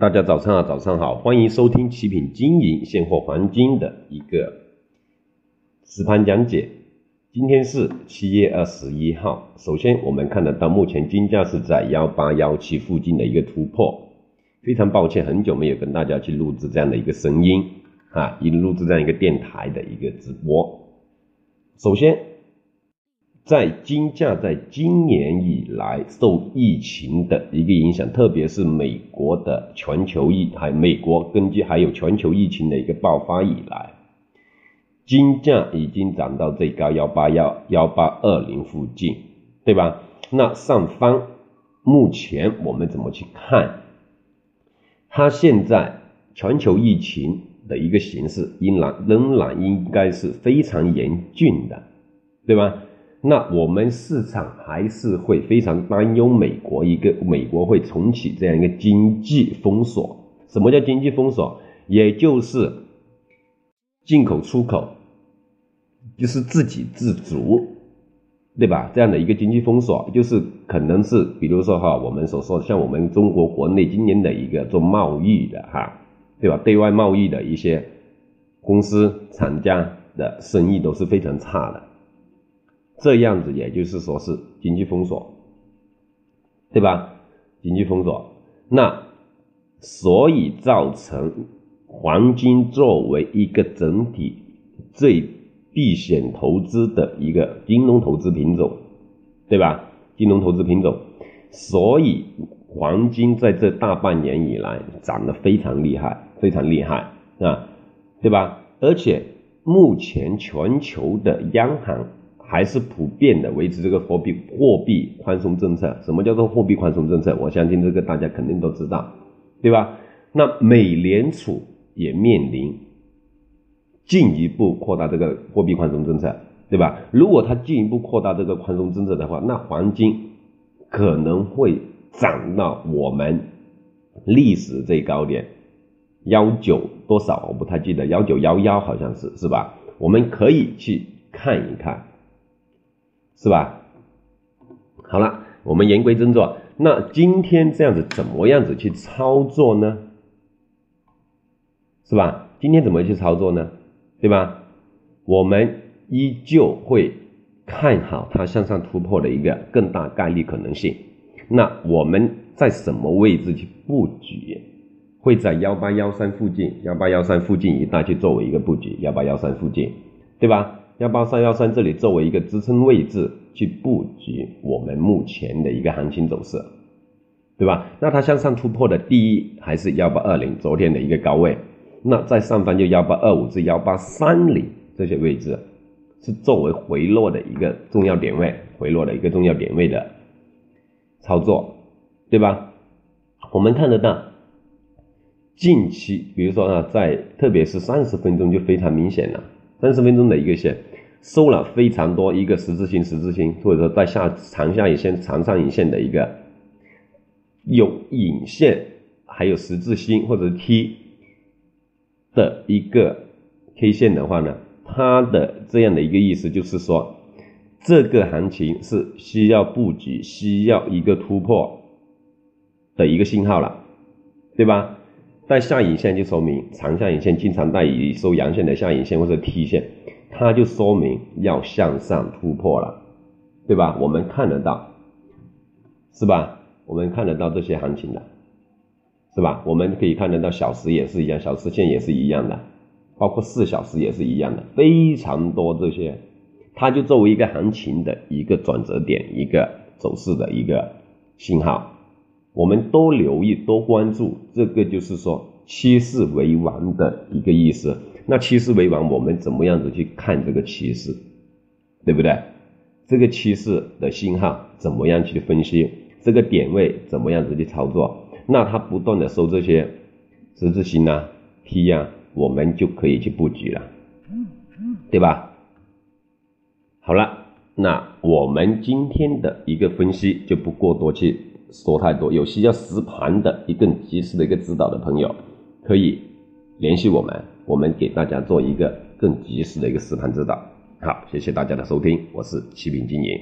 大家早上好，早上好，欢迎收听奇品经营现货黄金的一个实盘讲解。今天是七月二十一号。首先，我们看得到目前金价是在幺八幺七附近的一个突破。非常抱歉，很久没有跟大家去录制这样的一个声音啊，一录制这样一个电台的一个直播。首先。在金价在今年以来受疫情的一个影响，特别是美国的全球疫，还美国根据还有全球疫情的一个爆发以来，金价已经涨到最高幺八幺幺八二零附近，对吧？那上方目前我们怎么去看？它现在全球疫情的一个形势，仍然仍然应该是非常严峻的，对吧？那我们市场还是会非常担忧美国一个美国会重启这样一个经济封锁。什么叫经济封锁？也就是进口出口，就是自给自足，对吧？这样的一个经济封锁，就是可能是比如说哈，我们所说像我们中国国内今年的一个做贸易的哈，对吧？对外贸易的一些公司厂家的生意都是非常差的。这样子，也就是说是经济封锁，对吧？经济封锁，那所以造成黄金作为一个整体最避险投资的一个金融投资品种，对吧？金融投资品种，所以黄金在这大半年以来涨得非常厉害，非常厉害啊，对吧？而且目前全球的央行。还是普遍的维持这个货币货币宽松政策。什么叫做货币宽松政策？我相信这个大家肯定都知道，对吧？那美联储也面临进一步扩大这个货币宽松政策，对吧？如果它进一步扩大这个宽松政策的话，那黄金可能会涨到我们历史最高点幺九多少？我不太记得，幺九幺幺好像是，是吧？我们可以去看一看。是吧？好了，我们言归正传。那今天这样子怎么样子去操作呢？是吧？今天怎么去操作呢？对吧？我们依旧会看好它向上突破的一个更大概率可能性。那我们在什么位置去布局？会在幺八幺三附近，幺八幺三附近一带去作为一个布局，幺八幺三附近，对吧？幺八三幺三这里作为一个支撑位置去布局我们目前的一个行情走势，对吧？那它向上突破的第一还是幺八二零昨天的一个高位，那在上方就幺八二五至幺八三零这些位置是作为回落的一个重要点位，回落的一个重要点位的操作，对吧？我们看得到近期，比如说啊，在特别是三十分钟就非常明显了，三十分钟的一个线。收了非常多一个十字星、十字星，或者说在下长下影线、长上影线的一个有影线，还有十字星或者 T 的一个 K 线的话呢，它的这样的一个意思就是说，这个行情是需要布局、需要一个突破的一个信号了，对吧？带下影线就说明长下影线经常带以收阳线的下影线或者 T 线。它就说明要向上突破了，对吧？我们看得到，是吧？我们看得到这些行情的，是吧？我们可以看得到小时也是一样，小时线也是一样的，包括四小时也是一样的，非常多这些，它就作为一个行情的一个转折点，一个走势的一个信号，我们多留意，多关注，这个就是说趋势为王的一个意思。那趋势为王，我们怎么样子去看这个趋势，对不对？这个趋势的信号怎么样去分析？这个点位怎么样子去操作？那它不断的收这些十字星啊、T 啊，我们就可以去布局了，对吧？好了，那我们今天的一个分析就不过多去说太多，有需要实盘的一个及时的一个指导的朋友，可以联系我们。我们给大家做一个更及时的一个实盘指导。好，谢谢大家的收听，我是七品经营。